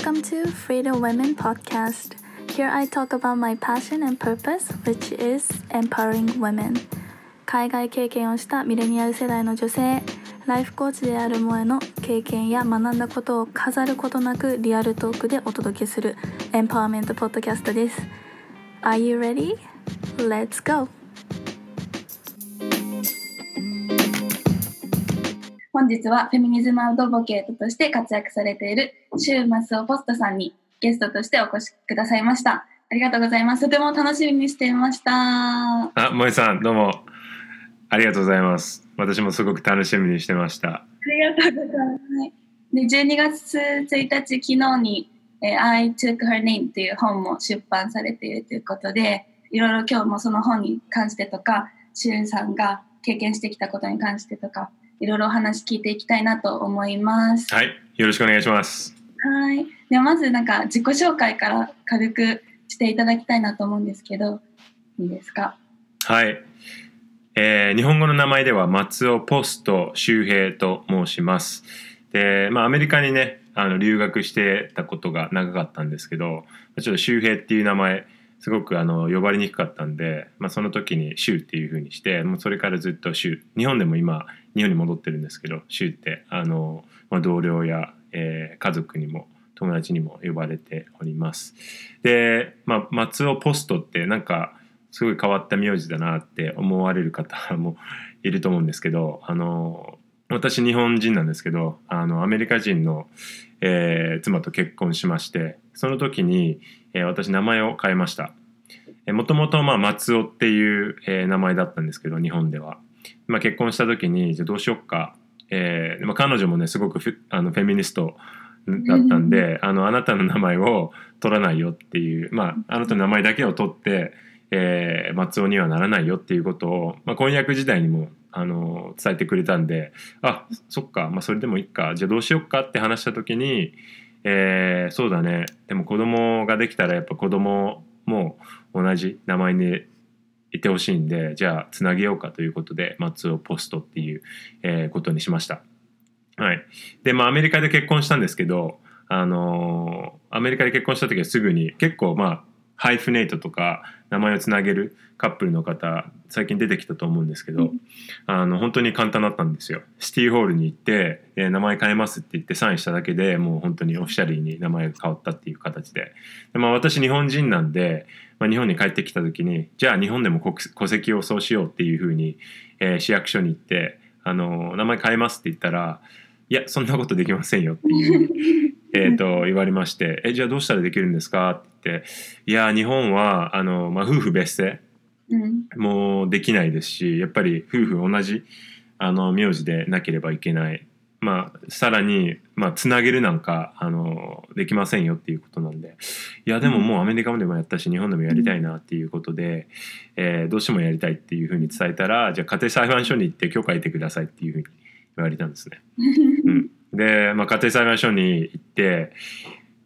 Welcome to Freedom Women Podcast. Here I talk about my passion and purpose, which is empowering women. 海外経験をしたミレニアル世代の女性、ライフコーチである萌えの経験や学んだことを飾ることなくリアルトークでお届けするエンパワーメントポッドキャストです。Are you ready? Let's go! 本日はフェミニズムアドボケートとして活躍されているシューマスオポストさんにゲストとしてお越しくださいました。ありがとうございます。とても楽しみにしていました。あ、萌えさん、どうもありがとうございます。私もすごく楽しみにしてました。ありがとうございます。で、12月1日、昨日に、えー、I Took Her Name という本も出版されているということで、いろいろ今日もその本に関してとか、シューンさんが経験してきたことに関してとか、いろいろお話聞いていきたいなと思います。はい、よろしくお願いします。はい。ではまずなんか自己紹介から軽くしていただきたいなと思うんですけど、いいですか？はい。えー、日本語の名前では松尾ポスト周平と申します。で、まあアメリカにね、あの留学してたことが長かったんですけど、ちょっと周平っていう名前、すごくあの呼ばれにくかったんで、まあ、その時に「州」っていうふうにしてもうそれからずっと「州」日本でも今日本に戻ってるんですけど「州」ってあの、まあ、同僚や、えー、家族にも友達にも呼ばれております。で、まあ、松尾ポストってなんかすごい変わった名字だなって思われる方もいると思うんですけどあの私日本人なんですけどあのアメリカ人の、えー、妻と結婚しましてその時に、えー、私名前を変えましたもともと松尾っていう、えー、名前だったんですけど日本では、まあ、結婚した時にじゃどうしよっか、えーまあ、彼女もねすごくフあのフェミニストだったんで、あのあなたの名前を取らないよっていう、まあ、あなたの名前だけを取って、えー、松尾にはならないよっていうことを、まあ、婚約時代にもあの伝えてくれたんであそっか、まあ、それでもいいか。じゃあどうしよっかって話した時に、えー、そうだね。でも子供ができたらやっぱ子供も同じ名前にいてほしいんでじゃあつなげようかということで松尾ポストっていう、えー、ことにしました。はい、でまあアメリカで結婚したんですけどあのー、アメリカで結婚した時はすぐに結構まあハイフネイトとか名前をつなげるカップルの方最近出てきたと思うんですけど、うん、あの本当に簡単だったんですよ。シティホールに行って、えー、名前変えますって言ってサインしただけでもう本当にオフィシャルに名前が変わったっていう形で。で、まあ、私日本人なんで、まあ、日本に帰ってきた時にじゃあ日本でも戸籍をそうしようっていうふうに、えー、市役所に行ってあの名前変えますって言ったらいやそんなことできませんよっていうえと言われまして「えじゃあどうしたらできるんですか?」って言って「いや日本はあの、まあ、夫婦別姓もできないですしやっぱり夫婦同じあの名字でなければいけない。まあ、さらに、まあ、つなげるなんかあのできませんよっていうことなんでいやでももうアメリカでもやったし日本でもやりたいなっていうことで、えー、どうしてもやりたいっていうふうに伝えたらじゃあ家庭裁判所に行って許可得てくださいっていうふうに言われたんですね。うん、で、まあ、家庭裁判所に行って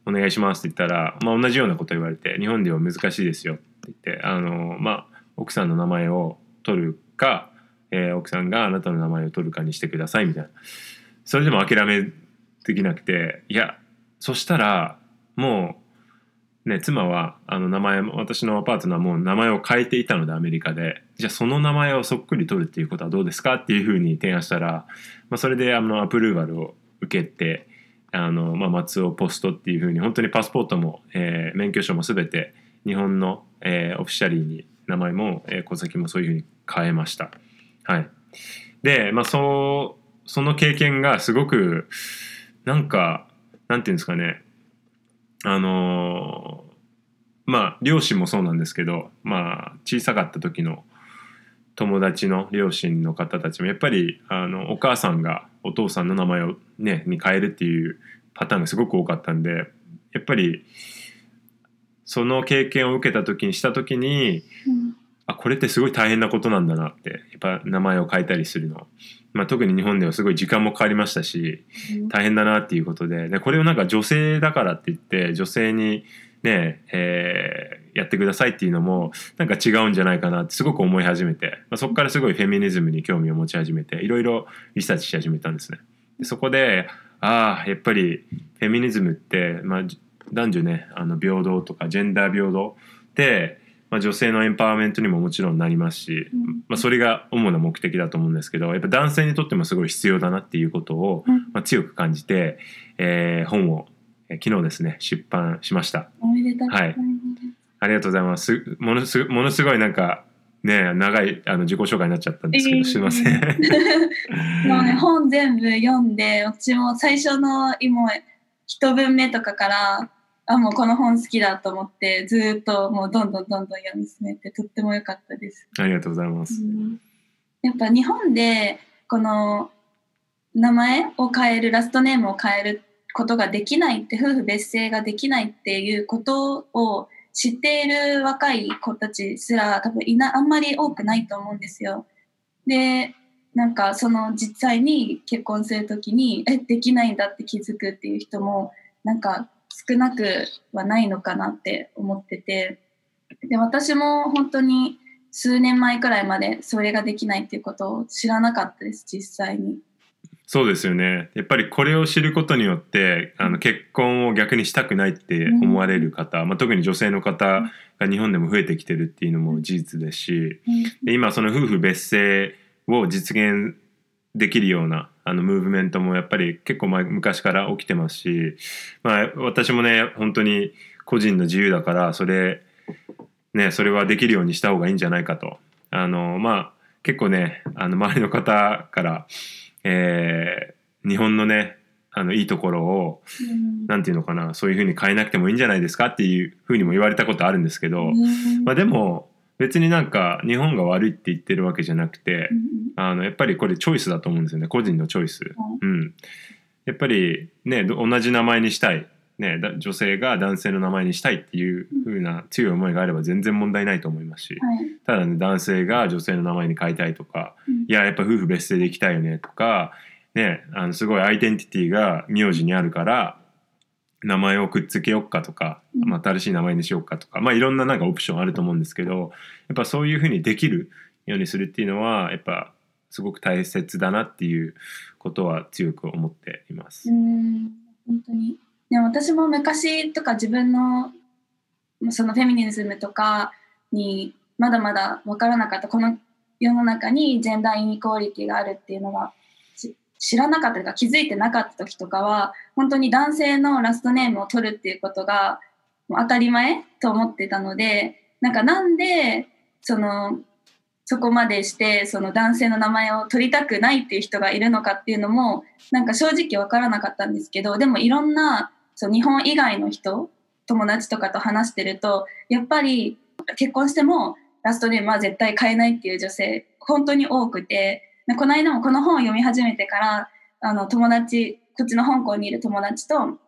お願いしますって言ったら、まあ、同じようなこと言われて日本では難しいですよって言ってあの、まあ、奥さんの名前を取るか、えー、奥さんがあなたの名前を取るかにしてくださいみたいな。それでも諦めできなくていやそしたらもうね妻はあの名前私のパートナーも名前を変えていたのでアメリカでじゃあその名前をそっくり取るっていうことはどうですかっていうふうに提案したら、まあ、それであのアプローバルを受けてあの、まあ、松尾ポストっていうふうに本当にパスポートも、えー、免許証も全て日本の、えー、オフィシャリーに名前も、えー、戸籍もそういうふうに変えました。はい、で、まあ、そうその経験がすごくなんかなんていうんですかねあのまあ両親もそうなんですけどまあ小さかった時の友達の両親の方たちもやっぱりあのお母さんがお父さんの名前をねに変えるっていうパターンがすごく多かったんでやっぱりその経験を受けた時にした時に、うん、あこれってすごい大変なことなんだなってやっぱ名前を変えたりするの。まあ、特に日本ではすごい時間もかかりましたし大変だなっていうことででこれをなんか女性だからって言って女性にねえー、やってくださいっていうのもなんか違うんじゃないかなってすごく思い始めて、まあ、そこからすごいフェミニズムに興味を持ち始めていろいろリサーチし始めたんですね。でそこでああやっぱりフェミニズムって、まあ、男女ねあの平等とかジェンダー平等で、まあ、女性のエンパワーメントにももちろんなりますし、うん。まあ、それが主な目的だと思うんですけどやっぱ男性にとってもすごい必要だなっていうことを、うん。まあ、強く感じて、えー本をえー昨日ですね出版しました。おめでとうございます。ありがとうございます。すものすものすごいなんかね長いあの自己紹介になっちゃったんですけど、いえいえすいません。もうね、本全部読んで、私も最初の今、一文目とかから、あ、もうこの本好きだと思って、ずーっともうどんどんどんどん読み進めて、とっても良かったです。ありがとうございます。やっぱ日本で、この名前を変える、ラストネームを変えることができないって、夫婦別姓ができないっていうことを知っている若い子たちすら多分いな、あんまり多くないと思うんですよ。で、なんかその実際に結婚するときに、え、できないんだって気づくっていう人も、なんか少なくはないのかなって思ってて、で、私も本当に数年前くらいまでそれができないっていうことを知らなかったです、実際に。そうですよね。やっぱりこれを知ることによってあの結婚を逆にしたくないって思われる方、まあ、特に女性の方が日本でも増えてきてるっていうのも事実ですしで今その夫婦別姓を実現できるようなあのムーブメントもやっぱり結構前昔から起きてますし、まあ、私もね本当に個人の自由だからそれ,、ね、それはできるようにした方がいいんじゃないかと。あのまあ結構ねあの周りの方からえー日本のねあのいいところをうん。なんていうのかなそういうふうに変えなくてもいいんじゃないですかっていうふうにも言われたことあるんですけど、うん。まあ、でも別になんか日本が悪いって言ってるわけじゃなくてうんあのやっぱりこれチョイスだと思うんですよね個人のチョイス。うん、やっぱりねど同じ名前にしたい、ね、だ女性が男性の名前にしたいっていうふうな強い思いがあれば全然問題ないと思いますし。はい。ただね男性が女性の名前に変えたいとか、うん。いややっぱ夫婦別姓でいきたいよねとかねあのすごいアイデンティティが名字にあるから名前をくっつけよっかとか、うん。まあ、新しい名前にしようかとかまあいろんななんかオプションあると思うんですけどやっぱそういうふうにできるようにするっていうのはやっぱすごく大切だなっていうことは強く思っています。うん。本当にでも私も昔とか自分のそのフェミニズムとかにまだまだ分からなかったこの世の中にジェンダーインイクオリティがあるっていうのがし知らなかったというか気づいてなかった時とかは本当に男性のラストネームを取るっていうことが当たり前と思ってたのでなんかなんでそのそこまでしてその男性の名前を取りたくないっていう人がいるのかっていうのもなんか正直わからなかったんですけどでもいろんなそう日本以外の人友達とかと話してるとやっぱり結婚してもラストネームは絶対変えないっていう女性本当に多くてこの間もこの本を読み始めてからあの友達こっちの香港にいる友達と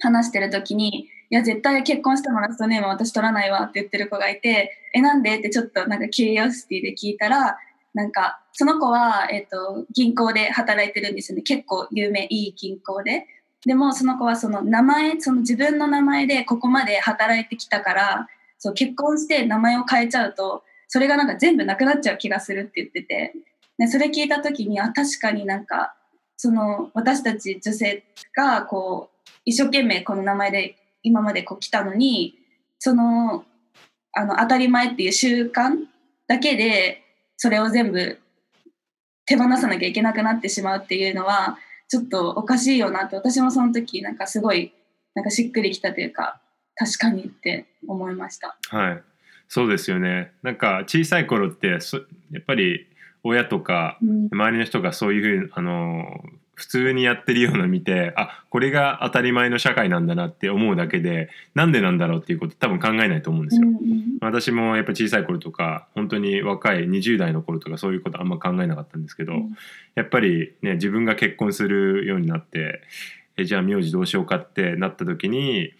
話してる時にいや絶対結婚してもラストネームは私取らないわって言ってる子がいてえなんで？ってちょっとなんかキュリオシティで聞いたらなんかその子は、えっと銀行で働いてるんですよね。結構有名いい銀行で。でもその子はその名前その自分の名前でここまで働いてきたからそう結婚して名前を変えちゃうとそれがなんか全部なくなっちゃう気がするって言ってて。でそれ聞いた時にあ確かになんかその私たち女性がこう一生懸命この名前で今までこう来たのにそのあの当たり前っていう習慣だけでそれを全部手放さなきゃいけなくなってしまうっていうのはちょっとおかしいよなって私もその時なんかすごいなんかしっくりきたというか確かにって思いました。はい、そうですよね。なんか小さい頃ってそやっぱり親とかうん周りの人がそういうふうにあの普通にやってるようなの見てあこれが当たり前の社会なんだなって思うだけでなんでなんだろうっていうこと多分考えないと思うんですよ。私もやっぱ小さい頃とか本当に若い20代の頃とかそういうことあんま考えなかったんですけど、うんやっぱりね自分が結婚するようになってえじゃあ名字どうしようかってなった時に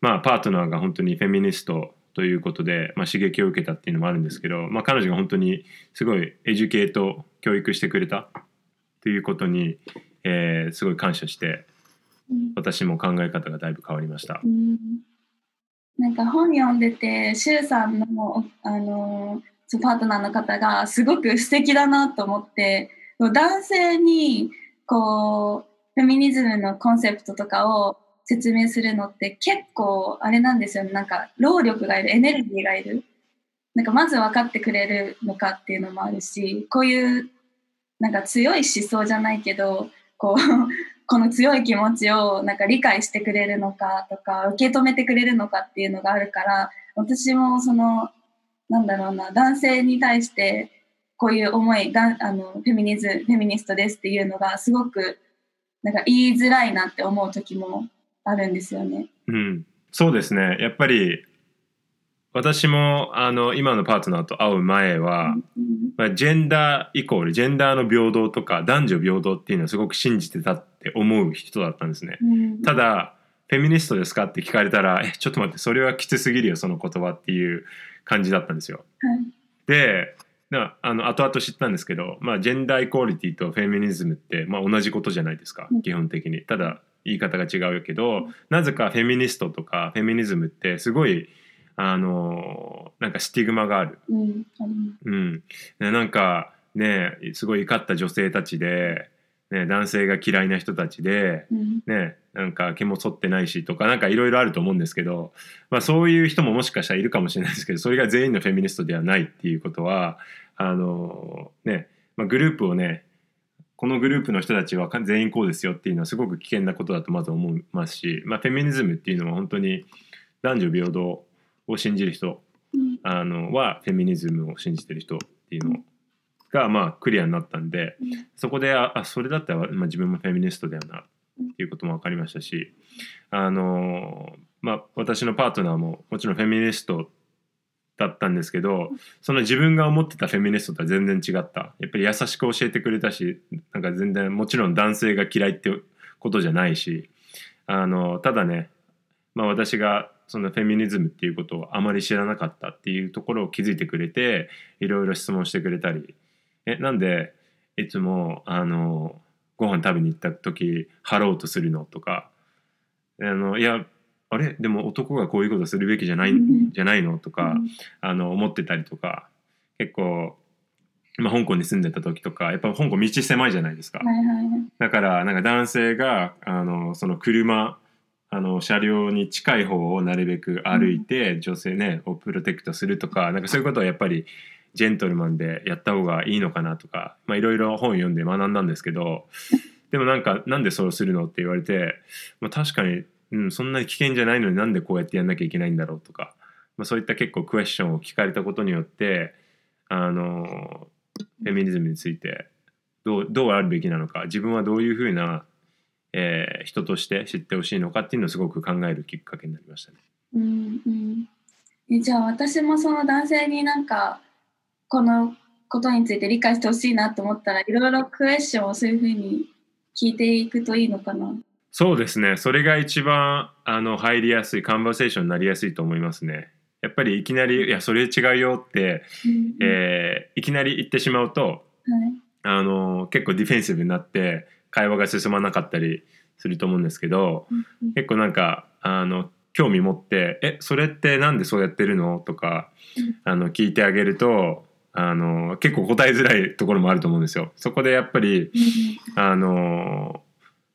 まあパートナーが本当にフェミニストということで、まあ、刺激を受けたっていうのもあるんですけど、まあ、彼女が本当にすごいエデュケート教育してくれたということに、えーすごい感謝してうん私も考え方がだいぶ変わりましたう。んなんか本読んでて、シュウさんの、あのパートナーの方がすごく素敵だなと思って、男性に、こう、フェミニズムのコンセプトとかを説明するのって結構あれなんですよね。なんか労力がいる、エネルギーがいる。なんかまず分かってくれるのかっていうのもあるし、こういうなんか強い思想じゃないけど、こう、この強い気持ちをなんか理解してくれるのかとか、受け止めてくれるのかっていうのがあるから、私もその、なんだろうな、男性に対してこういう思い、だあのフェミニズフェミニストですっていうのがすごくなんか言いづらいなって思う時もあるんですよね。うん、そうですね。やっぱり私もあの今のパートナーと会う前は、まあ、ジェンダーイコールジェンダーの平等とか男女平等っていうのはすごく信じてたって思う人だったんですね。ただフェミニストですかって聞かれたらえちょっと待ってそれはきつすぎるよその言葉っていう感じだったんですよ。はい、であの後々知ったんですけど、まあ、ジェンダーイコーリティとフェミニズムって、まあ、同じことじゃないですか、基本的に。ただ言い方が違うけど、なぜかフェミニストとかフェミニズムってすごいあのなんかスティグマがある。うん、うん、なんかねすごい怒った女性たちで、ね、男性が嫌いな人たちで、うん、ねなんか毛も剃ってないしとかなんかいろいろあると思うんですけど、まあ、そういう人ももしかしたらいるかもしれないですけどそれが全員のフェミニストではないっていうことはあのね、まあ、グループをねこのグループの人たちは全員こうですよっていうのはすごく危険なことだとまず思いますし、まあ、フェミニズムっていうのは本当に男女平等を信じる人、うん、あのはフェミニズムを信じてる人っていうのがまあクリアになったんで、うん、そこでああそれだったら、まあ、自分もフェミニストだよなっていうことも分かりましたしあのまあ私のパートナーももちろんフェミニストだったんですけどその自分が思ってたフェミニストとは全然違った。やっぱり優しく教えてくれたしなんか全然もちろん男性が嫌いってことじゃないしあのただね、まあ、私がそのフェミニズムっていうことをあまり知らなかったっていうところを気づいてくれていろいろ質問してくれたり。えなんでいつもあのご飯食べに行った時貼ろうとするの？とか。あのいやあれ？でも男がこういうことするべきじゃないん。じゃないの？とか、あの思ってたりとか。結構、まあ、香港に住んでた時とかやっぱ香港道狭いじゃないですか、だからなんか男性があのその車あの車両に近い方をなるべく歩いて、女性ねをプロテクトするとかなんかそういうことはやっぱりジェントルマンでやった方がいいのかなとかいろいろ本読んで学んだんですけどでもなんかなんでそうするのって言われて、まあ、確かにうん、そんなに危険じゃないのになんでこうやってやんなきゃいけないんだろうとか、まあ、そういった結構クエスチョンを聞かれたことによってあのフェミニズムについてどうどうあるべきなのか自分はどういうふうな、えー、人として知ってほしいのかっていうのをすごく考えるきっかけになりましたね。うんうんえじゃあ私もその男性になんかこのことについて理解してほしいなと思ったらいろいろクエスチョンをそういうふうに聞いていくといいのかな？そうですね。それが一番あの入りやすい、カンバセーションになりやすいと思いますね。やっぱりいきなり、いや、それ違うよって、うん、えー、いきなり言ってしまうと、はい、あの結構ディフェンシブになって会話が進まなかったりすると思うんですけど、うん、結構なんかあの興味持って「えそれってなんでそうやってるの?」とか、あの聞いてあげるとあの結構答えづらいところもあると思うんですよ。そこでやっぱり、あの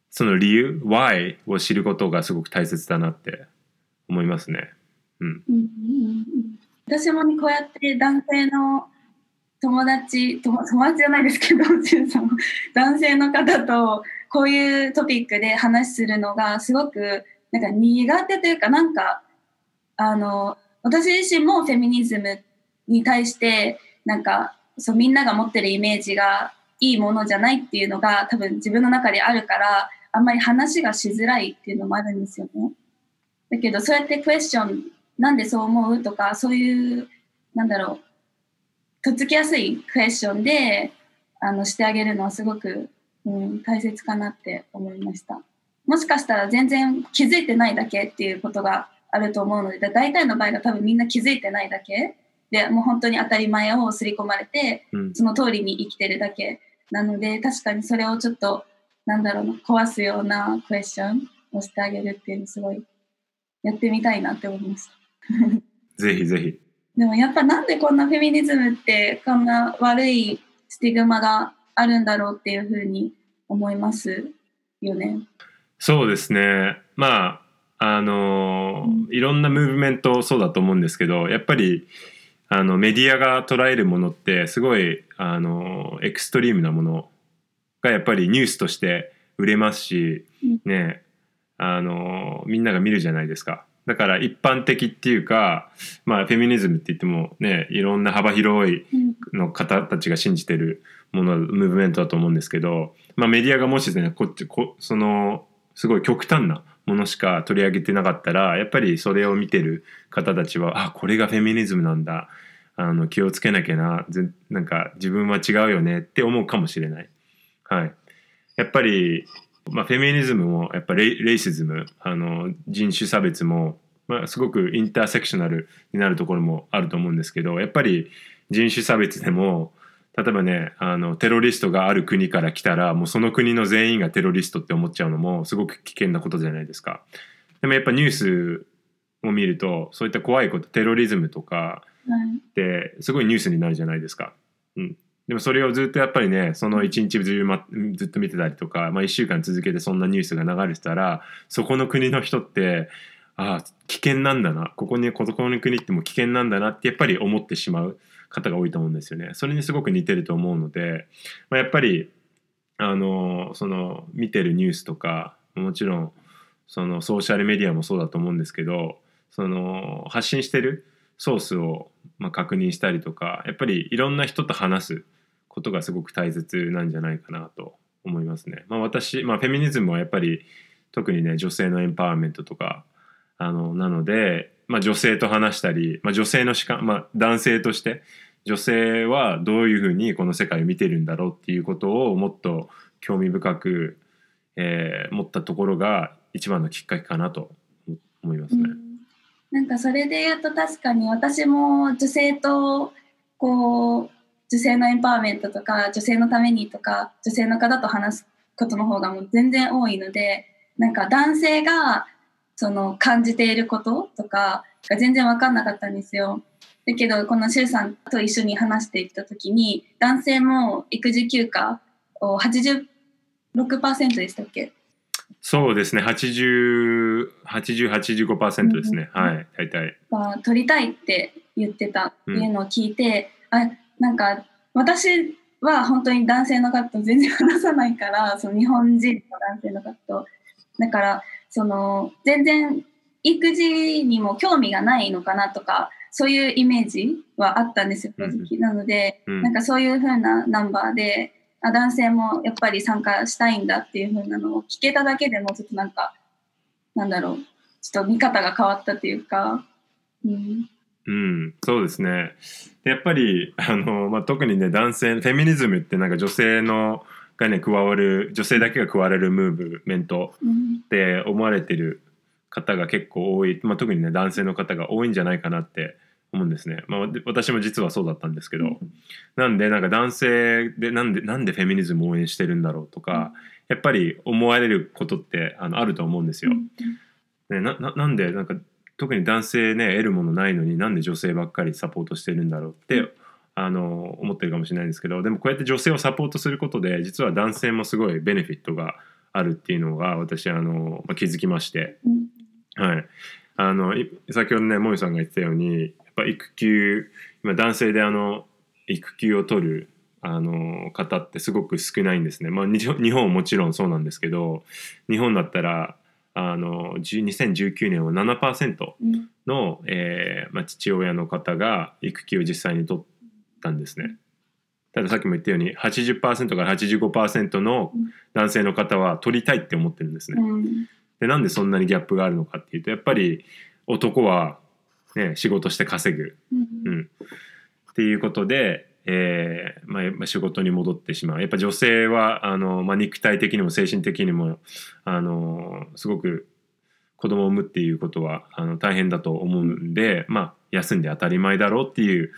その理由 why を知ることがすごく大切だなって思いますね。うん、うんうんうん私もこうやって男性の友達友達じゃないですけど 男性の方とこういうトピックで話するのがすごくなんか苦手というかなんかあの私自身もフェミニズムに対してなんかそうみんなが持ってるイメージがいいものじゃないっていうのが多分自分の中であるからあんまり話がしづらいっていうのもあるんですよね。だけどそうやってクエスチョンなんでそう思うとかそういうなんだろうとっつきやすいクエスチョンであのしてあげるのはすごく、うん、大切かなって思いました。もしかしたら全然気づいてないだけっていうことがあると思うので大体の場合が多分みんな気づいてないだけでもう本当に当たり前を刷り込まれて、うん、その通りに生きてるだけなので確かにそれをちょっとなんだろうな、壊すようなクエスチョンをしてあげるっていうのすごいやってみたいなって思いました。ぜひぜひ。でもやっぱなんでこんなフェミニズムってこんな悪いスティグマがあるんだろうっていうふうに思います。よね。そうですねまああのーいろんなムーブメントそうだと思うんですけどやっぱりあのメディアが捉えるものってすごいあの extreme なものがやっぱりニュースとして売れますし、うんねあのみんなが見るじゃないですか。だから一般的っていうか、まあ、フェミニズムって言ってもねいろんな幅広いうん。の方たちが信じてるものムーブメントだと思うんですけど、まあ、メディアがもしねこっちこそのすごい極端なものしか取り上げてなかったらやっぱりそれを見てる方たちはあこれがフェミニズムなんだ。あの気をつけなきゃな。ぜなんか自分は違うよねって思うかもしれない。はい、やっぱり、まあ、フェミニズムもやっぱレイレイシズムあの人種差別も、まあ、すごくインターセクショナルになるところもあると思うんですけどやっぱり人種差別でも例えばねあのテロリストがある国から来たらもうその国の全員がテロリストって思っちゃうのもすごく危険なことじゃないですか。でもやっぱニュースを見るとそういった怖いことテロリズムとかはいってすごいニュースになるじゃないですか。うん、でもそれをずっとやっぱりねその一日中、ま、ずっと見てたりとか、まあ、1週間続けてそんなニュースが流れてたらそこの国の人ってああ危険なんだなここにここの国ってもう危険なんだなってやっぱり思ってしまう方が多いと思うんですよね。それにすごく似てると思うので、まあ、やっぱりあのその見てるニュースとかもちろんそのソーシャルメディアもそうだと思うんですけどその発信してるソースをまあ確認したりとかやっぱりいろんな人と話すことがすごく大切なんじゃないかなと思いますね。まあ、私、まあ、フェミニズムはやっぱり特にね女性のエンパワーメントとかあのなので、まあ、女性と話したり、まあ、女性の視点、まあ、男性として女性はどういうふうにこの世界を見てるんだろうっていうことをもっと興味深く、えー持ったところが一番のきっかけかなと思いますね。うんなんかそれで言うと確かに私も女性とこう女性のエンパワーメントとか女性のためにとか女性の方と話すことの方がもう全然多いのでなんか男性がその感じていることとかが全然分かんなかったんですよ。だけどこの周さんと一緒に話していった時に男性も育児休暇を86%でしたっけ？そうですね。80 8085%ですね、うんはい。大体。が取りたいって言ってたっていうのを聞いて、あなんか私は本当に男性の方と全然話さないから その日本人の男性の方と。だからその全然育児にも興味がないのかなとかそういうイメージはあったんですよ正直、なので、うん。なんかそういう風なナンバーであ男性もやっぱり参加したいんだっていう風なのを聞けただけでもちょっとなんかなんだろう。ちょっと見方が変わったというか、うん、うんそうですね。でやっぱり あの、まあ、特にね男性フェミニズムってなんか女性のがね加わる女性だけが加われるムーブメントうん。って思われてる方が結構多い、まあ、特にね男性の方が多いんじゃないかなって思うんですね、まあ、で私も実はそうだったんですけど、なんでなんか男性でなんでなんでフェミニズムを応援してるんだろうとか、やっぱり思われることってあのあると思うんですよ。ね、なななんでなんか特に男性ね得るものないのになんで女性ばっかりサポートしてるんだろうって、うん。あの思ってるかもしれないんですけどでもこうやって女性をサポートすることで実は男性もすごいベネフィットがあるっていうのが私あの、まあ、気づきまして、うん。はい、あのい先ほどねもみさんが言ってたようにやっぱ育休今男性であの育休を取るあの方ってすごく少ないんですね。まあ、日本日本はもちろんそうなんですけど日本だったらあの10 2019年は7%うん。の、えーまあ、父親の方が育休を実際に取ったんですね。たださっきも言ったように80%から85%の男性の方は取りたいって思ってるんですね。うん。でなんでそんなにギャップがあるのかっていうとやっぱり男は、ね、仕事して稼ぐ、うん。うん、っていうことで、えーまあやっぱ、仕事に戻ってしまう。やっぱ女性はあの、まあ、肉体的にも精神的にもあのすごく子供を産むっていうことはあの大変だと思うんで、まあ、休んで当たり前だろうっていう、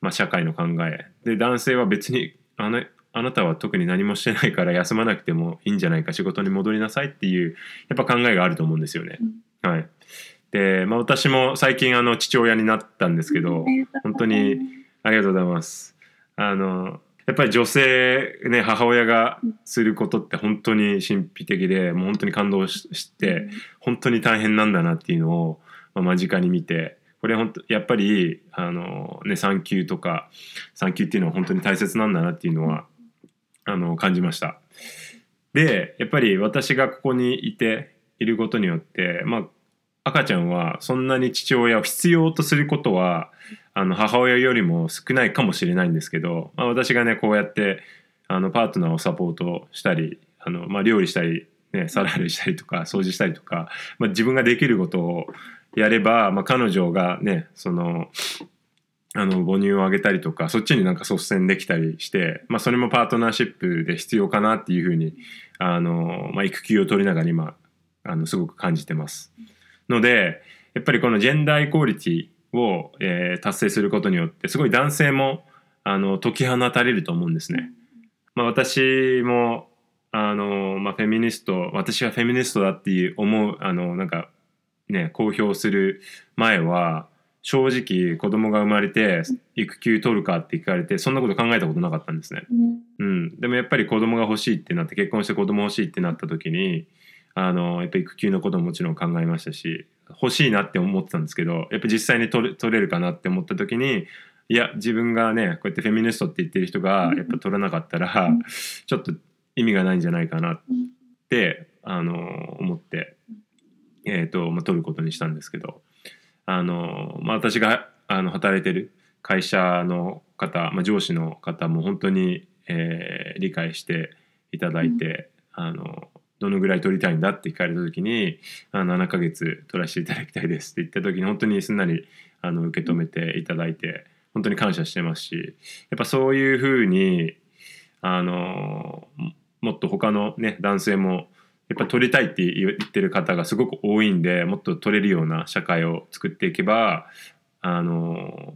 まあ、社会の考え。で男性は別にあのあなたは特に何もしてないから休まなくてもいいんじゃないか仕事に戻りなさいっていうやっぱ考えがあると思うんですよね。はい、で、まあ、私も最近あの父親になったんですけど、本当にありがとうございます。あのやっぱり女性、ね、母親がすることって本当に神秘的でもう本当に感動して本当に大変なんだなっていうのを、まあ、間近に見てこれ本当やっぱりあの、ね、産休とか産休っていうのは本当に大切なんだなっていうのはあの感じました。でやっぱり私がここにいていることによって、まあ、赤ちゃんはそんなに父親を必要とすることはあの母親よりも少ないかもしれないんですけど、まあ、私がねこうやってあのパートナーをサポートしたりあの、まあ、料理したり、ね、皿洗いしたりとか掃除したりとか、まあ、自分ができることをやれば、まあ、彼女がねそのあの母乳をあげたりとかそっちになんか率先できたりして、まあ、それもパートナーシップで必要かなっていうふうにあの、まあ、育休を取りながら今あのすごく感じてます。のでやっぱりこのジェンダーイコーリティを、えー、達成することによってすごい男性もあの解き放たれると思うんですね。まあ、私もあの、まあ、フェミニスト私はフェミニストだっていう思うあのなんかね公表する前は正直子供が生まれて育休取るかって聞かれてそんなこと考えたことなかったんですね。うん、でもやっぱり子供が欲しいってなって結婚して子供欲しいってなった時にあのやっぱ育休のことももちろん考えましたし欲しいなって思ってたんですけどやっぱ実際に取れ取れるかなって思った時にいや自分がねこうやってフェミニストって言ってる人がやっぱ取らなかったらちょっと意味がないんじゃないかなってあの思って、えーとまあ、取ることにしたんですけどあの、まあ、私があの働いてる会社の方、まあ、上司の方も本当に、えー、理解していただいて、あのどのぐらい取りたいんだって聞かれた時にあ7ヶ月取らせていただきたいですって言った時に本当にすんなりあの受け止めていただいて本当に感謝してますしやっぱそういうふうにあのもっと他のね男性もやっぱ取りたいって言ってる方がすごく多いんでもっと取れるような社会を作っていけばあの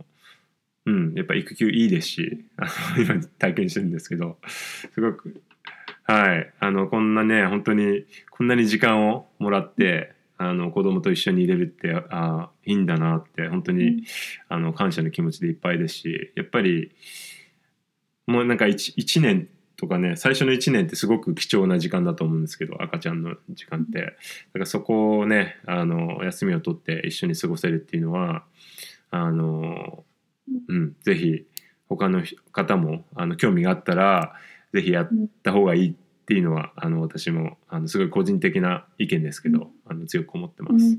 うんやっぱ育休いいですしあの今体験してるんですけどすごくはい。あのこんなね本当にこんなに時間をもらってあの子供と一緒に入れるってあいいんだなって本当にあの感謝の気持ちでいっぱいですしやっぱりもうなんか 1, 1年とかね最初の1年ってすごく貴重な時間だと思うんですけど赤ちゃんの時間って。だからそこをねあの休みを取って一緒に過ごせるっていうのはあのうんぜひ他の方もあの興味があったらぜひやった方がいいっていうのはあの私もあのすごい個人的な意見ですけど、あの強く思ってます。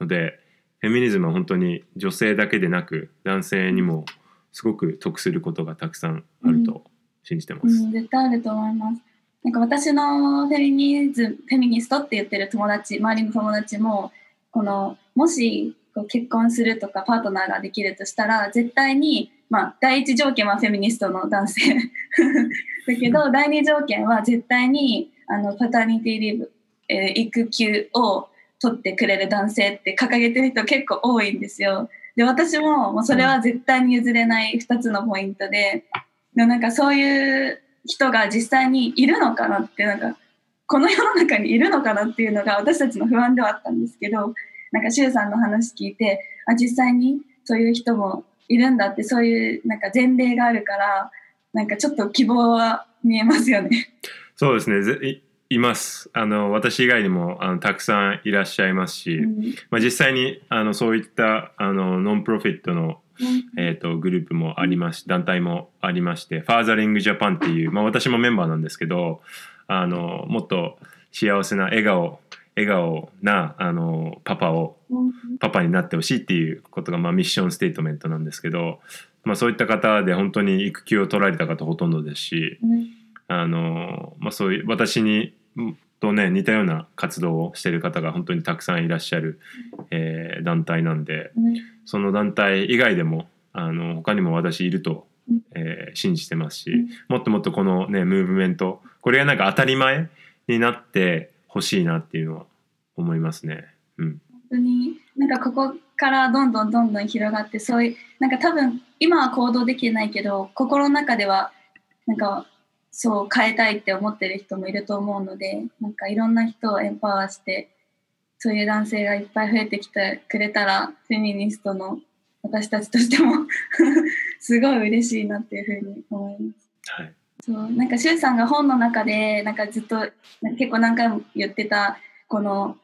のでフェミニズムは本当に女性だけでなく男性にもすごく得することがたくさんあると信じてます。うんうん、絶対あると思います。なんか私のフェミニズムフェミニストって言ってる友達周りの友達もこのもしこう結婚するとかパートナーができるとしたら絶対にまあ第一条件はフェミニストの男性。だけど、第二条件は絶対に、あの、パターニティリーブ、えー、育休を取ってくれる男性って掲げてる人結構多いんですよ。で、私も、もうそれは絶対に譲れない2つのポイントで、でもなんかそういう人が実際にいるのかなって、なんか、この世の中にいるのかなっていうのが私たちの不安ではあったんですけど、なんか、周さんの話聞いて、あ、実際にそういう人もいるんだって、そういうなんか前例があるから、なんかちょっと希望は見えますよね。そうですね。いいます。あの私以外にもあのたくさんいらっしゃいますし、うん、まあ、実際にあのそういったあのノンプロフィットの、えーと、グループもあります団体もありましてファーザリングジャパンっていう、まあ、私もメンバーなんですけどあのもっと幸せな笑顔笑顔なあのパパを、パパになってほしいっていうことが、まあ、ミッションステートメントなんですけどまあ、そういった方で本当に育休を取られた方ほとんどですし、うん、あのまあ、そういう私にとね似たような活動をしている方が本当にたくさんいらっしゃる、えー、団体なんで、うん、その団体以外でもあの他にも私いると、えー、信じてますし、もっともっとこのねムーブメントこれがなんか当たり前になってほしいなっていうのは思いますね。うん、本当に？なんかここからどんどんどんどん広がってそういうなんか多分今は行動できないけど心の中ではなんかそう変えたいって思ってる人もいると思うのでなんかいろんな人をエンパワーしてそういう男性がいっぱい増えてきてくれたらフェミニストの私たちとしても すごい嬉しいなっていうふうに思います。はい。そうなんかシュウさんが本の中でなんかずっと結構何回も言ってたこの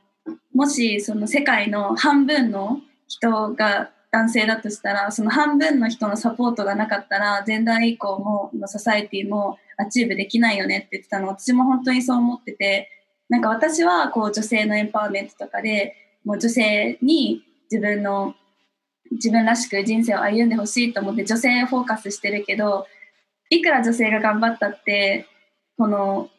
もしその世界の半分の人が男性だとしたらその半分の人のサポートがなかったら gender equal の society も achieve できないよねって言ってたの。私も本当にそう思っててなんか私はこう女性のエンパワーメントとかでもう女性に自分の自分らしく人生を歩んでほしいと思って女性フォーカスしてるけどいくら女性が頑張ったってこの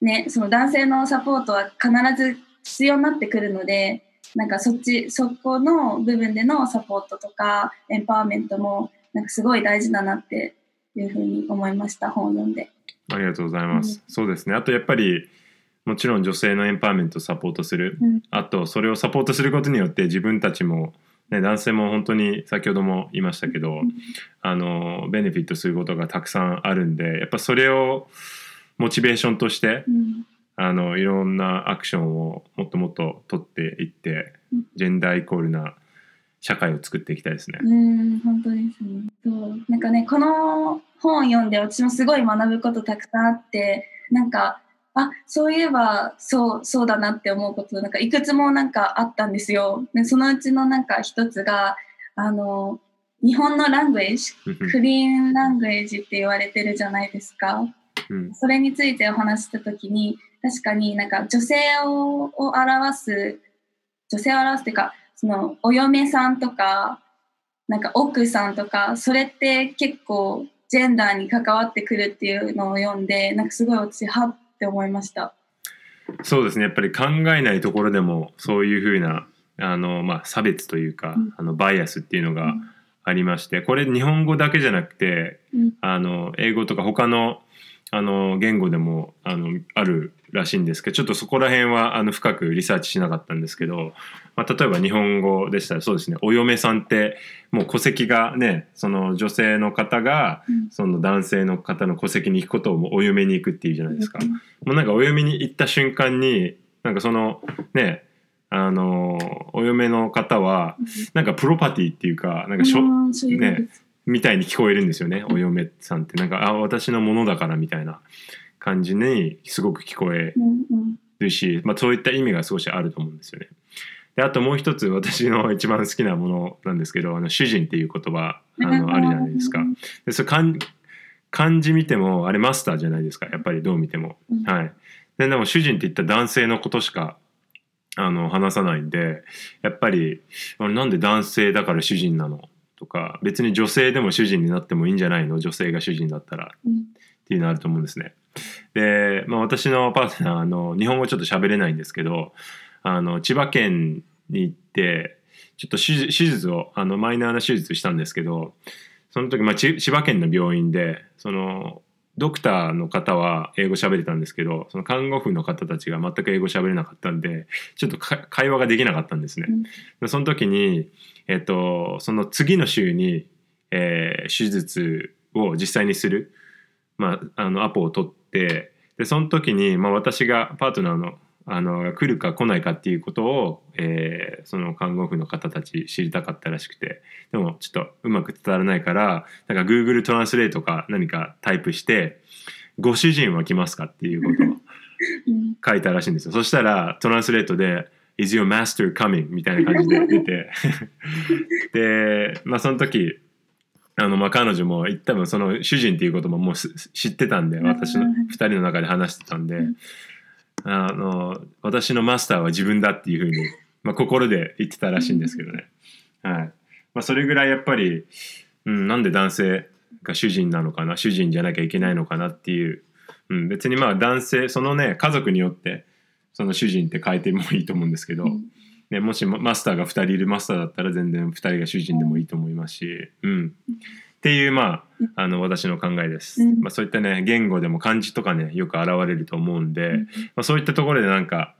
ねその男性のサポートは必ず必要になってくるのでなんかそっちそこの部分でのサポートとかエンパワーメントもなんかすごい大事だなっていうふうに思いました本を読んで。ありがとうございます。うんそうですね。あとやっぱりもちろん女性のエンパワーメントをサポートする。うんあとそれをサポートすることによって自分たちも、ね、男性も本当に先ほども言いましたけど、あのベネフィットすることがたくさんあるんでやっぱそれをモチベーションとしてうんあのいろんなアクションをもっともっと取っていってうんジェンダーイコールな社会を作っていきたいですね。うん、本当ですね。そう、なんかね、この本を読んで、私もすごい学ぶことたくさんあって、なんか、あ、そういえば、そう、そうだなって思うこと、なんかいくつもなんかあったんですよ。で、そのうちのなんか一つが、あの、日本のラングエージ、クリーンラングエージって言われてるじゃないですか。うんそれについてお話ししたときに、確かになんか女性をを表す、女性を表すっていうか、そのお嫁さんとか、なんか奥さんとか、それって結構ジェンダーに関わってくるっていうのを読んで、なんかすごい私、はって思いました。そうですね。やっぱり考えないところでもそういうふうなあの、まあ、差別というか、うん。あのバイアスっていうのがありましてこれ日本語だけじゃなくてうん。あの英語とか他のあの言語でもあのあるらしいんですけどちょっとそこら辺はあの深くリサーチしなかったんですけど、まあ、例えば日本語でしたらそうですねお嫁さんってもう戸籍がねその女性の方がうん。その男性の方の戸籍に行くことをお嫁に行くっていうじゃないですか。もうなんかお嫁に行った瞬間になんかそのねあのお嫁の方はなんかプロパティっていうかなんかしょ、ねみたいに聞こえるんですよね。お嫁さんって。なんかあ私のものだからみたいな感じにすごく聞こえるし、まあ、そういった意味が少しあると思うんですよね。であともう一つ私の一番好きなものなんですけどあの主人っていう言葉あのあるじゃないですか。でそれ漢漢字見てもあれマスターじゃないですか。やっぱりどう見ても。うん。はい、ででも主人って言ったら男性のことしかあの話さないんでやっぱりなんで男性だから主人なのとか別に女性でも主人になってもいいんじゃないの？女性が主人だったらうんっていうのあると思うんですね。で、まあ、私のパートナーあの日本語ちょっと喋れないんですけどあの千葉県に行ってちょっと手術をあのマイナーな手術したんですけどその時、まあ、ち千葉県の病院でそのドクターの方は英語喋れたんですけどその看護婦の方たちが全く英語喋れなかったんでちょっとか会話ができなかったんですね。うんでその時に、えっと、その次の週に、えー手術を実際にする、まあ、あのアポを取ってでその時に、まあ、私がパートナーのあの来るか来ないかっていうことを、えーその看護婦の方たち知りたかったらしくて。でもちょっとうまく伝わらないからなんか Google トランスレートか何かタイプして「ご主人は来ますか?」っていうことをうん。書いたらしいんですよ。そしたらトランスレートで「Is your master coming?」みたいな感じで 出て。でまあその時あのまあ彼女も多分その主人っていうことももうす知ってたんで私のうん2人の中で話してたんで。うん。あの私のマスターは自分だっていうふうに、まあ、心で言ってたらしいんですけどね、はい。まあ、それぐらいやっぱり、うん、なんで男性が主人なのかな主人じゃなきゃいけないのかなっていう、うん、別にまあ男性そのね家族によってその主人って変えてもいいと思うんですけど、うん。ね、もしママスターが2人いるマスターだったら全然2人が主人でもいいと思いますし、うん、っていうまああの私の考えです、うん。まあ、そういったね言語でも漢字とかねよく現れると思うんで、まあ、そういったところでなんか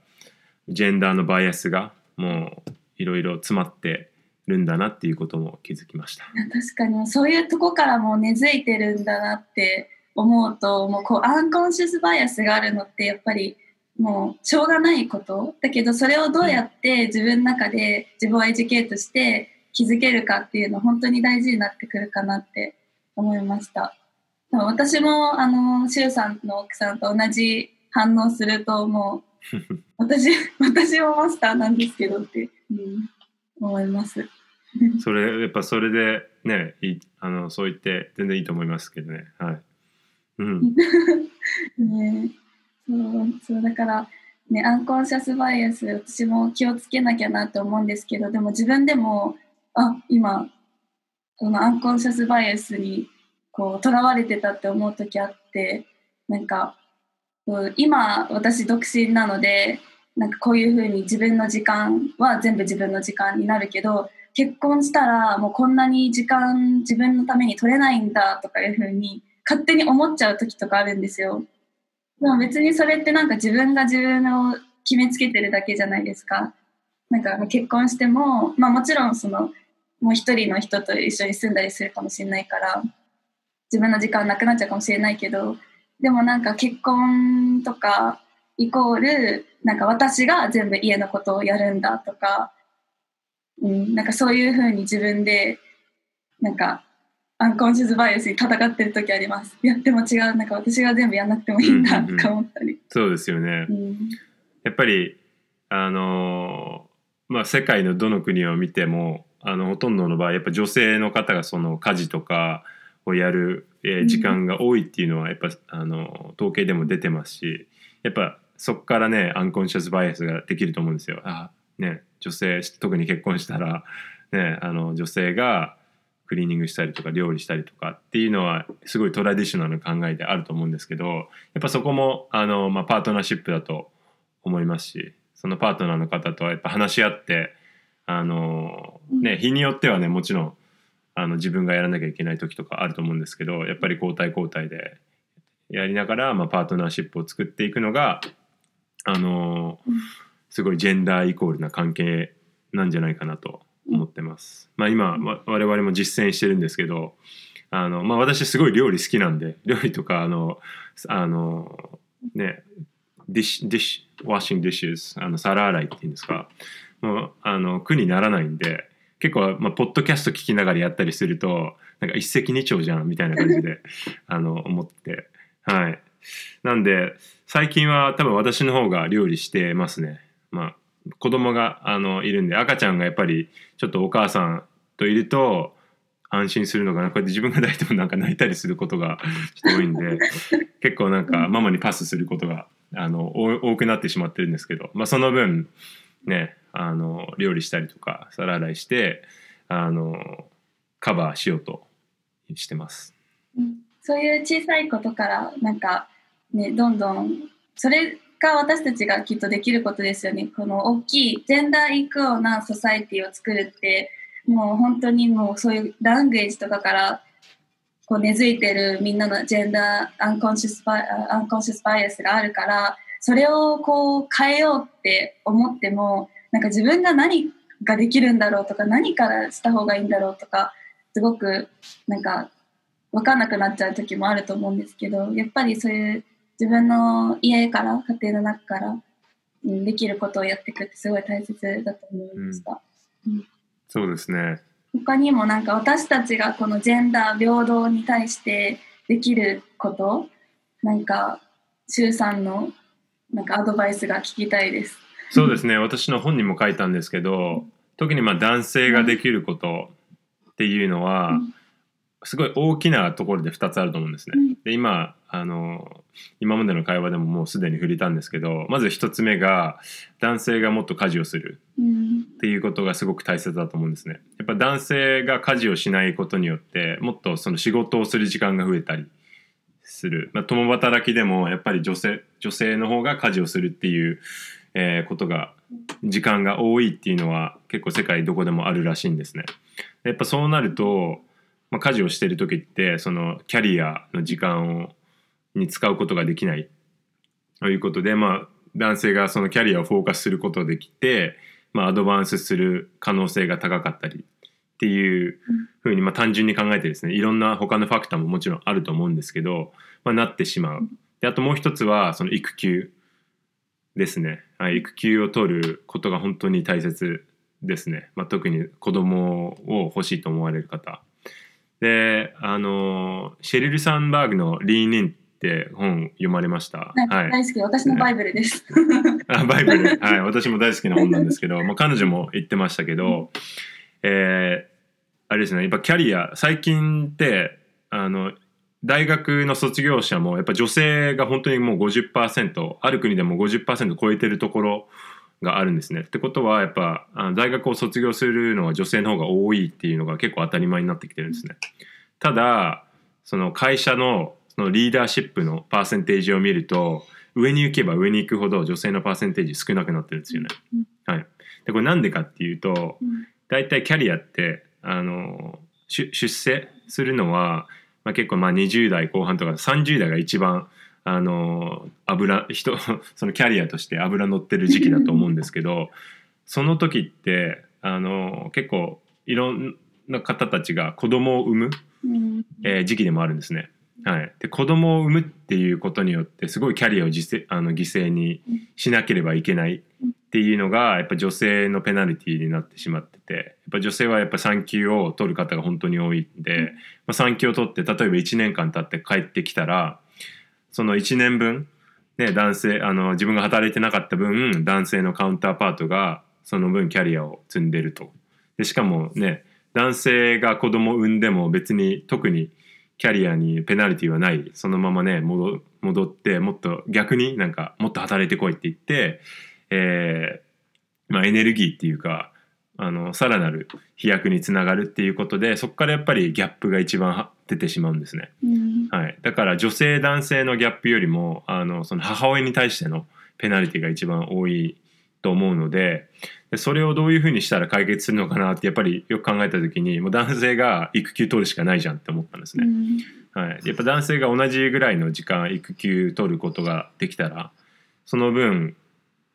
ジェンダーのバイアスがもういろいろ詰まってるんだなっていうことも気づきました。確かに。そういうとこからも根付いてるんだなって思うともうこう unconscious bias があるのってやっぱりもうしょうがないことだけどそれをどうやって自分の中で自分を educate して気づけるかっていうの本当に大事になってくるかなって思いました。私もあのシュウさんの奥さんと同じ反応すると思う 私私もマスターなんですけどって、うん、思います。それやっぱそれでねいいあのそう言って全然いいと思いますけどねはいうん ねそうそうだから、ね、アンコンシャスバイアス私も気をつけなきゃなって思うんですけどでも自分でもあ今このアンコンシャスバイアスにこうとらわれてたって思う時あってなんかう今私独身なのでなんかこういうふうに自分の時間は全部自分の時間になるけど結婚したらもうこんなに時間自分のために取れないんだとかいうふうに勝手に思っちゃう時とかあるんですよ。でも別にそれってなんか自分が自分を決めつけてるだけじゃないですか。なんか結婚しても、まあもちろんそのもう一人の人と一緒に住んだりするかもしれないから自分の時間なくなっちゃうかもしれないけどでもなんか結婚とかイコールなんか私が全部家のことをやるんだとか、うん、なんかそういうふうに自分でなんかアンコンシャスバイアスに戦ってる時あります。いやでも違うなんか私が全部やんなくてもいいんだとか思ったり。そうですよねうんやっぱりあのまあ世界のどの国を見てもあのほとんどの場合やっぱ女性の方がその家事とかをやる、えー時間が多いっていうのはやっぱあの統計でも出てますしやっぱそこからねアンコンシャスバイアスができると思うんですよ。あね女性特に結婚したら、ね、あの女性がクリーニングしたりとか料理したりとかっていうのはすごいトラディショナルな考えであると思うんですけどやっぱそこもあの、まあ、パートナーシップだと思いますしそのパートナーの方とはやっぱ話し合ってあの、ね、日によってはねもちろんあの自分がやらなきゃいけない時とかあると思うんですけどやっぱり交代交代でやりながら、まあ、パートナーシップを作っていくのがあのうん。すごいジェンダーイコールな関係なんじゃないかなと思ってます。まあ、今わ我々も実践してるんですけどあの、まあ、私すごい料理好きなんで料理とかあのあのね dish dish washing dishes あの皿洗いっていうんですかもうあの苦にならないんで結構、まあ、ポッドキャスト聞きながらやったりするとなんか一石二鳥じゃんみたいな感じで あの思ってはい。なんで最近は多分私の方が料理してますね。まあ子供があのいるんで赤ちゃんがやっぱりちょっとお母さんといると安心するのかなこうやって自分が抱いてもなんか泣いたりすることがちょっと多いんで 結構なんかママにパスすることがあの多多くなってしまってるんですけど、まあ、その分ねあの料理したりとか皿洗いしてあのカバーしようとしてます。うんそういう小さいことからなんかねどんどんそれが私たちがきっとできることですよね。この大きいジェンダーイクオなソサイティを作るってもう本当にもうそういうラングエージとかからこう根付いてるみんなのジェンダーアンコンシャスバイアンコンシスバイアスがあるからそれをこう変えようって思ってもなんか自分が何ができるんだろうとか何からした方がいいんだろうとかすごくなんか分かんなくなっちゃう時もあると思うんですけどやっぱりそういう自分の家から家庭の中から、うん、できることをやっていくってすごい大切だと思いました。そうですね。他にもなんか私たちがこのジェンダー平等に対してできることなんか周さんのなんかアドバイスが聞きたいです。そうですね。私の本にも書いたんですけど特にまあ男性ができることっていうのは、うんすごい大きなところで2つあると思うんですね。うんで今あの今までの会話でももうすでに触れたんですけどまず1つ目が男性がもっと家事をするうんっていうことがすごく大切だと思うんですね。やっぱ男性が家事をしないことによってもっとその仕事をする時間が増えたりする、まあ、共働きでもやっぱり女性女性の方が家事をするっていう、えーことが時間が多いっていうのは結構世界どこでもあるらしいんですね。やっぱそうなると、まあ、家事をしてる時ってそのキャリアの時間をに使うことができないということで、まあ、男性がそのキャリアをフォーカスすることができて、まあ、アドバンスする可能性が高かったりっていうふうに、まあ、単純に考えてですねいろんな他のファクターももちろんあると思うんですけど、まあ、なってしまう。であともう一つはその育休ですね、はい、育休を取ることが本当に大切ですね、まあ、特に子供を欲しいと思われる方であのシェリル・サンバーグの「リーニン」って本読まれました。はい、大好き私のバイブルです、あバイブル。はい。私も大好きな本なんですけど、まあ、彼女も言ってましたけど、えーあれですねやっぱキャリア最近ってあの大学の卒業者もやっぱ女性が本当にもう50%ある国でも50%超えてるところがあるんですね。ってことはやっぱ大学を卒業するのは女性の方が多いっていうのが結構当たり前になってきてるんですね。ただその会社のそのリーダーシップのパーセンテージを見ると上に行けば上に行くほど女性のパーセンテージ少なくなってるんですよね。はい、でこれなんでかっていうとうん大体キャリアってあの出出世するのは、まあ、結構まあ20代後半とか30代が一番あの油人 そのキャリアとして油乗ってる時期だと思うんですけど その時ってあの結構いろんな方たちが子供を産む、うん。えー時期でもあるんですね。はい、で子供を産むっていうことによってすごいキャリアを犠牲あの犠牲にしなければいけないっていうのがやっぱ女性のペナルティーになってしまっててやっぱ女性はやっぱ産休を取る方が本当に多いんで、まあ、産休を取って例えば1年間経って帰ってきたらその1年分、ね、男性あの自分が働いてなかった分男性のカウンターパートがその分キャリアを積んでると。でしかもね男性が子供を産んでも別に特にキャリアにペナルティはないそのままね戻ってもっと逆になんかもっと働いてこいって言って、えーまあ、エネルギーっていうかあのさらなる飛躍につながるっていうことでそこからやっぱりギャップが一番は出てしまうんですね。うんはい、だから女性男性のギャップよりもあのその母親に対してのペナルティが一番多いと思うのででそれをどういうふうにしたら解決するのかなってやっぱりよく考えた時にもう男性が育休取るしかないじゃんって思ったんですね。うんはい、やっぱ男性が同じぐらいの時間育休取ることができたらその分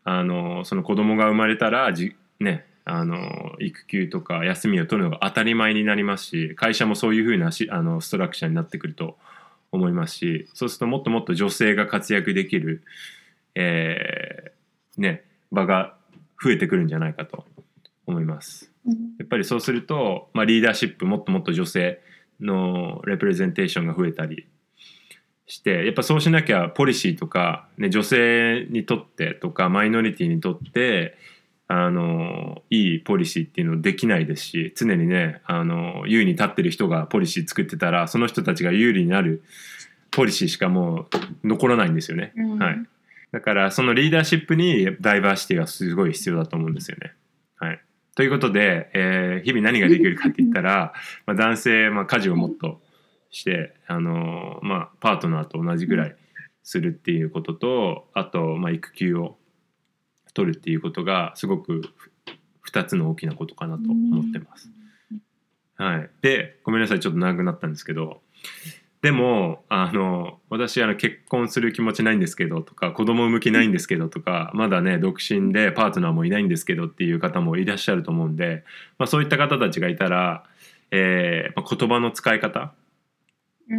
あのその子供が生まれたらじ、ね、あの育休とか休みを取るのが当たり前になりますし会社もそういうふうなしあのストラクチャーになってくると思いますしそうするともっともっと女性が活躍できる、えーね、場が増えてくるんじゃないかと思います。うんやっぱりそうすると、まあ、リーダーシップもっともっと女性のレプレゼンテーションが増えたりしてやっぱそうしなきゃポリシーとか、ね、女性にとってとかマイノリティにとってあのいいポリシーっていうのできないですし常にねあの優位に立ってる人がポリシー作ってたらその人たちが有利になるポリシーしかもう残らないんですよね。うんはい、だからそのリーダーシップにダイバーシティがすごい必要だと思うんですよね。はい、ということで、えー日々何ができるかって言ったら、まあ、男性、まあ、家事をもっとして、あのーまあ、パートナーと同じぐらいするっていうこととあと、まあ、育休を取るっていうことがすごく2つの大きなことかなと思ってます。はい、でごめんなさいちょっと長くなったんですけどでもあの私あの結婚する気持ちないんですけどとか子供産む気ないんですけどとかまだね独身でパートナーもいないんですけどっていう方もいらっしゃると思うんで、まあ、そういった方たちがいたら、えーまあ、言葉の使い方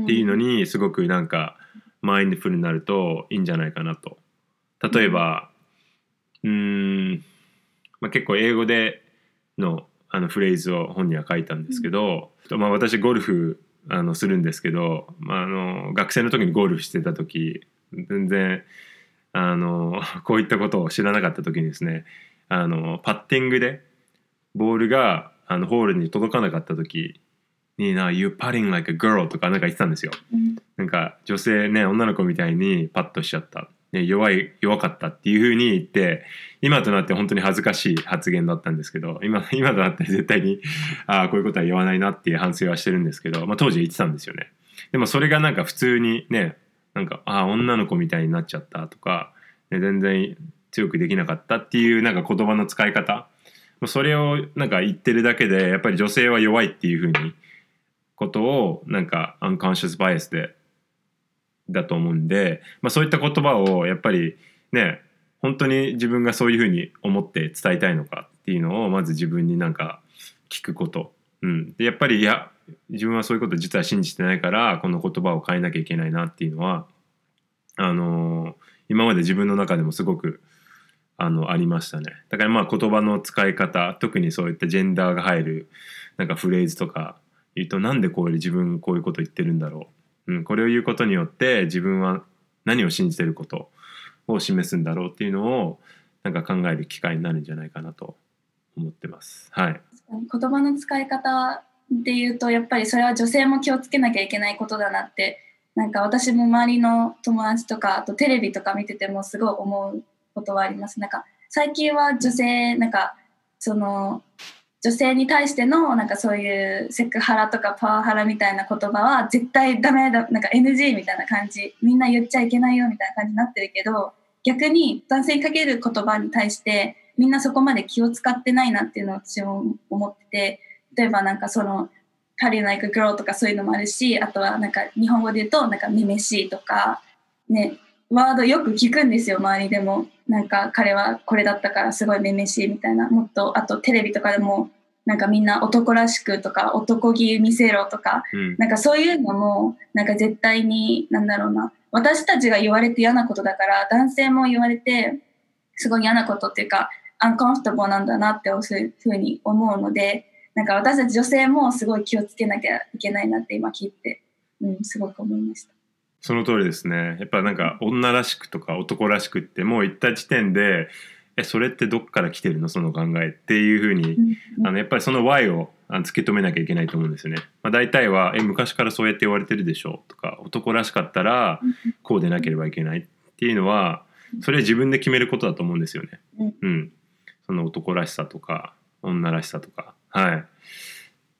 っていうのにすごくなんかマインドフルになるといいんじゃないかなと。例えばうーん、まあ、結構英語でのあのフレーズを本には書いたんですけど、まあ、私ゴルフあのするんですけど、まあ、あの学生の時にゴルフしてた時全然あの こういったことを知らなかった時にですねあのパッティングでボールがあのホールに届かなかった時にな「You putting like a girl」とかなんか言ってたんですよ。うん。なんか女性ね女の子みたいにパッとしちゃった、ね、弱い弱かったっていう風に言って今となって本当に恥ずかしい発言だったんですけど今 今となって絶対にああこういうことは言わないなっていう反省はしてるんですけど、まあ、当時言ってたんですよね。でもそれがなんか普通にねなんかああ女の子みたいになっちゃったとか、ね、全然強くできなかったっていうなんか言葉の使い方まそれをなんか言ってるだけでやっぱり女性は弱いっていう風にことをなんかアンカンシャスバイアスでだと思うんで、まあ、そういった言葉をやっぱりね本当に自分がそういうふうに思って伝えたいのかっていうのをまず自分になんか聞くこと、うん、でやっぱりいや自分はそういうこと実は信じてないからこの言葉を変えなきゃいけないなっていうのはあのー今まで自分の中でもすごくあのありましたね。だからまあ言葉の使い方特にそういったジェンダーが入るなんかフレーズとか言うとなんでこう自分こういうこと言ってるんだろう、うん、これを言うことによって自分は何を信じてることを示すんだろうっていうのをなんか考える機会になるんじゃないかなと思ってます。はい、言葉の使い方で言うとやっぱりそれは女性も気をつけなきゃいけないことだなってなんか私も周りの友達とかあとテレビとか見ててもすごい思うことはあります。なんか最近は女性なんかその女性に対してのなんかそういうセクハラとかパワハラみたいな言葉は絶対ダメだなんか NG みたいな感じみんな言っちゃいけないよみたいな感じになってるけど逆に男性にかける言葉に対してみんなそこまで気を使ってないなっていうのを私も思ってて例えばなんかその「How do you like a girl」とかそういうのもあるしあとはなんか日本語で言うとなんか「めめしい」とかねワードよく聞くんですよ周りでも。なんか彼はこれだったからすごいめめしいみたいなもっとあとテレビとかでもなんかみんな男らしくとか男気見せろとかうんなんかそういうのもなんか絶対になんだろうな私たちが言われて嫌なことだから男性も言われてすごい嫌なことっていうかアンコンフォタボーなんだなってそういうふうに思うのでなんか私たち女性もすごい気をつけなきゃいけないなって今聞いて、うん、すごく思いました。その通りですねやっぱなんか女らしくとか男らしくってもう言った時点でえそれってどっから来てるの？その考えっていうふうにあのやっぱりその Y を突き止めなきゃいけないと思うんですよね。まあ、大体はえ昔からそうやって言われてるでしょとか男らしかったらこうでなければいけないっていうのはそれは自分で決めることだと思うんですよね。うんうん、その男らしさとか女らしさとか。はい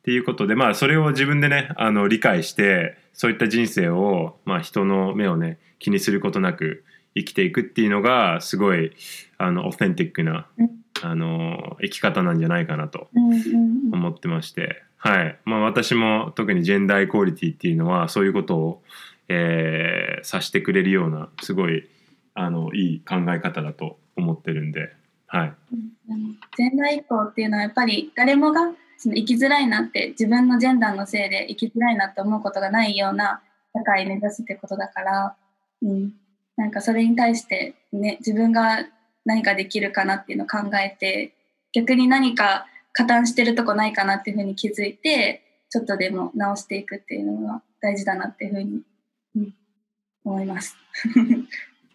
っていうことでまあそれを自分でねあの理解してそういった人生を、まあ、人の目をね気にすることなく生きていくっていうのがすごいあのオフェンティックなうん。あの生き方なんじゃないかなと思ってまして、はい。まあ、私も特にジェンダーイコーリティっていうのはそういうことを、えー、指してくれるようなすごいあのいい考え方だと思ってるんで、はい、うん。ジェンダー以降っていうのはやっぱり誰もがその生きづらいなって自分のジェンダーのせいで生きづらいなって思うことがないような社会目指すってことだから、うん、なんかそれに対してね自分が何かできるかなっていうのを考えて逆に何か加担してるとこないかなっていうふうに気づいてちょっとでも直していくっていうのが大事だなっていうふうに、うん、思います。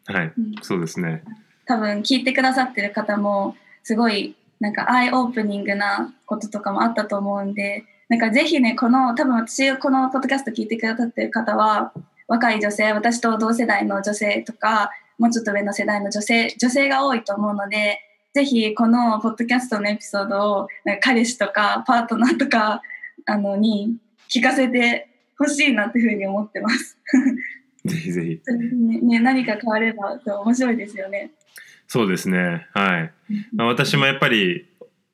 はい、うんそうですね。多分聞いてくださってる方もすごいなんかアイオープニングなこととかもあったと思うんでなんかぜひねこの多分私このポッドキャスト聞いてくださってる方は若い女性私と同世代の女性とかもうちょっと上の世代の女性女性が多いと思うのでぜひこのポッドキャストのエピソードをなんか彼氏とかパートナーとかあのに聞かせてほしいなっていうふうに思ってます。ぜひぜひ。ね何か変われば面白いですよね。そうですね。はい。まあ私もやっぱり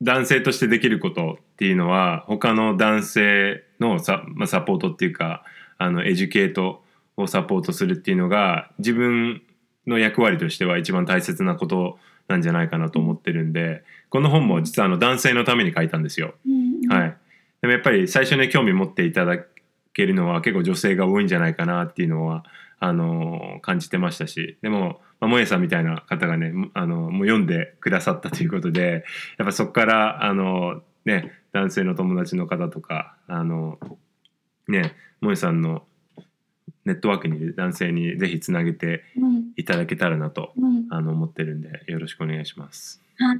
男性としてできることっていうのは他の男性のサ,、まあ、サポートっていうかあのエデュケートをサポートするっていうのが自分の役割としては一番大切なことなんじゃないかなと思ってるんでこの本も実はあの男性のために書いたんですよ。うんはい、でもやっぱり最初に興味持っていただけるのは結構女性が多いんじゃないかなっていうのはあの感じてましたしでも、まあ、萌えさんみたいな方がねあのもう読んでくださったということでやっぱそこからあの、ね、男性の友達の方とかあの、ね、萌えさんのネットワークに男性にぜひつなげてうんいただけたらなとうんあの思ってるんでよろしくお願いします。はい。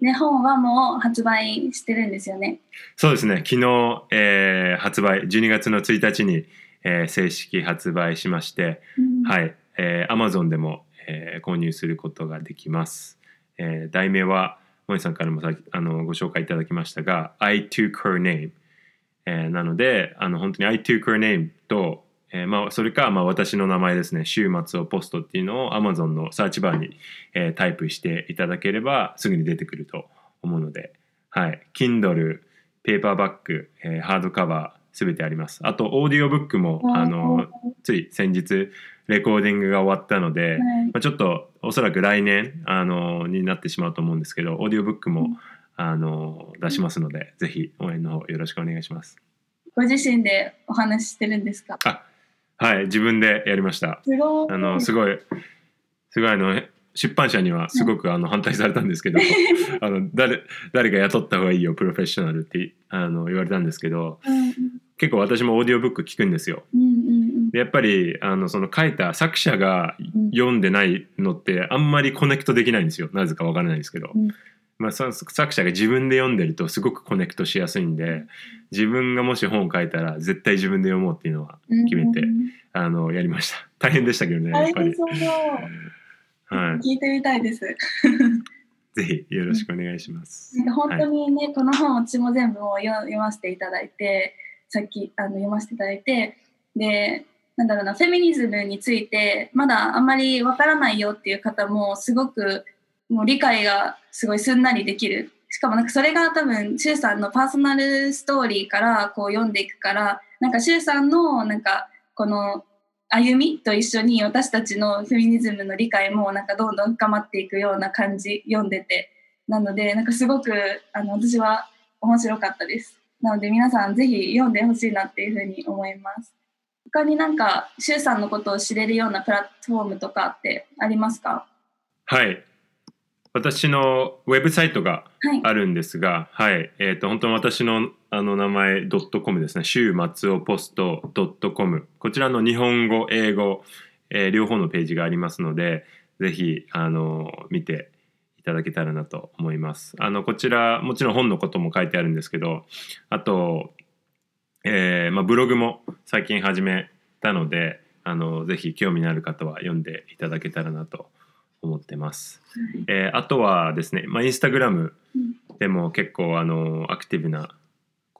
ね、本はもう発売してるんですよね。そうですね昨日、えー発売12月の1日に、えー正式発売しまして、うん。はい、えー、Amazon でも、えー購入することができます。えー題名は萌さんからもさあのご紹介いただきましたが「I took her name」えーなのであの本当に「I took her name と」えーまあ、それか、まあ、私の名前ですね「週末をポスト」っていうのを Amazon のサーチバーに、えータイプしていただければすぐに出てくると思うので、はい、Kindle ペーパーバッグ、えーハードカバーすべてあります。あとオーディオブックもあのつい先日レコーディングが終わったので、はい。まあ、ちょっとおそらく来年あのになってしまうと思うんですけどオーディオブックも、うん。あの出しますのでぜひ応援の方よろしくお願いします。ご自身でお話ししてるんですか？あはい自分でやりました。すごい。あのすごいすごいあの出版社にはすごくあの反対されたんですけど あの誰か雇った方がいいよプロフェッショナルってあの言われたんですけどうんうん結構私もオーディオブック聞くんですよ。うんうんでやっぱりあのその書いた作者がうん。読んでないのってあんまり connect できないんですよ。なぜかわからないんですけど、うん。まあ、作者が自分で読んでるとすごく connect しやすいんで自分がもし本を書いたら絶対自分で読もうっていうのはうん。決めてうん。うんあのやりました。大変でしたけどねやっぱり。は聞いてみたいです。い、ぜひよろしくお願いします、本当にね、この本私も全部もう読読ませていただいてさっきあの読ませていただいてでなんだろうなフェミニズムについてまだあんまりわからないよっていう方もすごくもう理解がすごいすんなりできる。しかもなんかそれが多分シュウさんのパーソナルストーリーからこう読んでいくからなんかシュウさんのなんかこの歩みと一緒に私たちのフェミニズムの理解もなんかどんどん深まっていくような感じ読んでて。なのでなんかすごくあの私は面白かったです。なので皆さんぜひ読んでほしいなっていうふうに思います。他になんかシュウさんのことを知れるようなプラットフォームとかってありますか？はい。私のウェブサイトがはい。あるんですが、はい、えっ、と、本当に私のあの名前、ドットコムですね、週末をポストドットコム、こちらの日本語、英語、えー両方のページがありますので、ぜひ、あの、見ていただけたらなと思います。あの、こちら、もちろん本のことも書いてあるんですけど、あと、えーまあ、ブログも最近始めたので、あの、ぜひ興味のある方は読んでいただけたらなと思ってます。えーあとはですね、まあ、インスタグラムうんでも結構あのアクティブな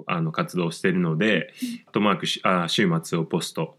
あの活動をしているので、あとマークしあ週末をポスト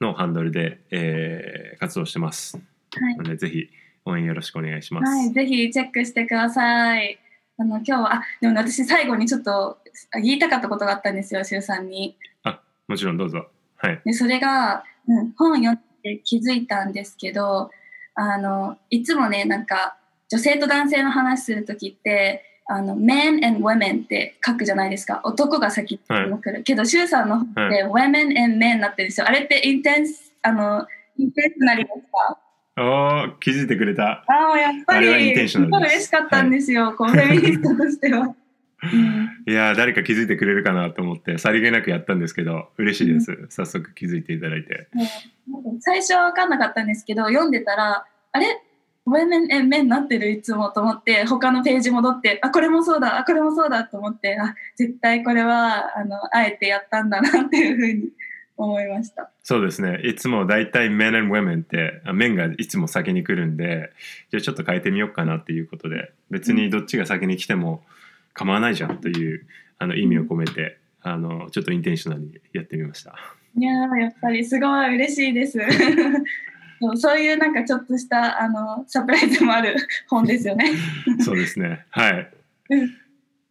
のハンドルで、えー活動してます。はいのでぜひ応援よろしくお願いします。はい、ぜひチェックしてください。あの今日はあでも私最後にちょっとあ言いたかったことがあったんですよ、しゅうさんに。あもちろんどうぞ。はい。でそれが、うん、本を読んで気づいたんですけどあのいつもねなんか女性と男性の話する時ってあの men and women って書くじゃないですか男が先に来る、けどシュウさんの本って women and men になってるんですよあれってインテンスあのインテンスなりですかおー気づいてくれた。ああやっぱりすすごい嬉しかったんですよ、こうフェミニストとしては。うんいやー誰か気づいてくれるかなと思ってさりげなくやったんですけど嬉しいです。早速気づいていただいて。最初は分かんなかったんですけど読んでたらあれ？women and men になってるいつもと思って他のページ戻ってあこれもそうだあこれもそうだと思ってあ絶対これはあのあえてやったんだなっていうふうに思いました。そうですね。いつも大体 men and women って、あ men がいつも先に来るんで、じゃあちょっと変えてみようかなっていうことで、別にどっちが先に来ても構わないじゃんというあの意味を込めて、あのちょっとインテンショナルにやってみました。いやーやっぱりすごい嬉しいです。そうそういうなんかちょっとしたあのサプライズもある本ですよね。そうですね。はい。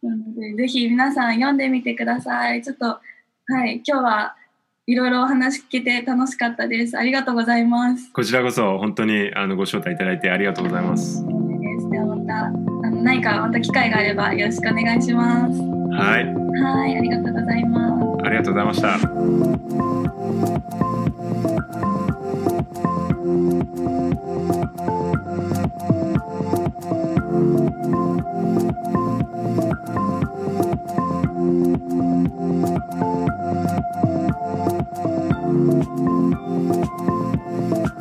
なのでぜひ皆さん読んでみてください。ちょっとはい今日はいろいろお話聞けて楽しかったです。ありがとうございます。こちらこそ本当にあのご招待いただいてありがとうございます。ではまたあの何かまた機会があればよろしくお願いします。はい。はい、ありがとうございます。ありがとうございました。Thank you.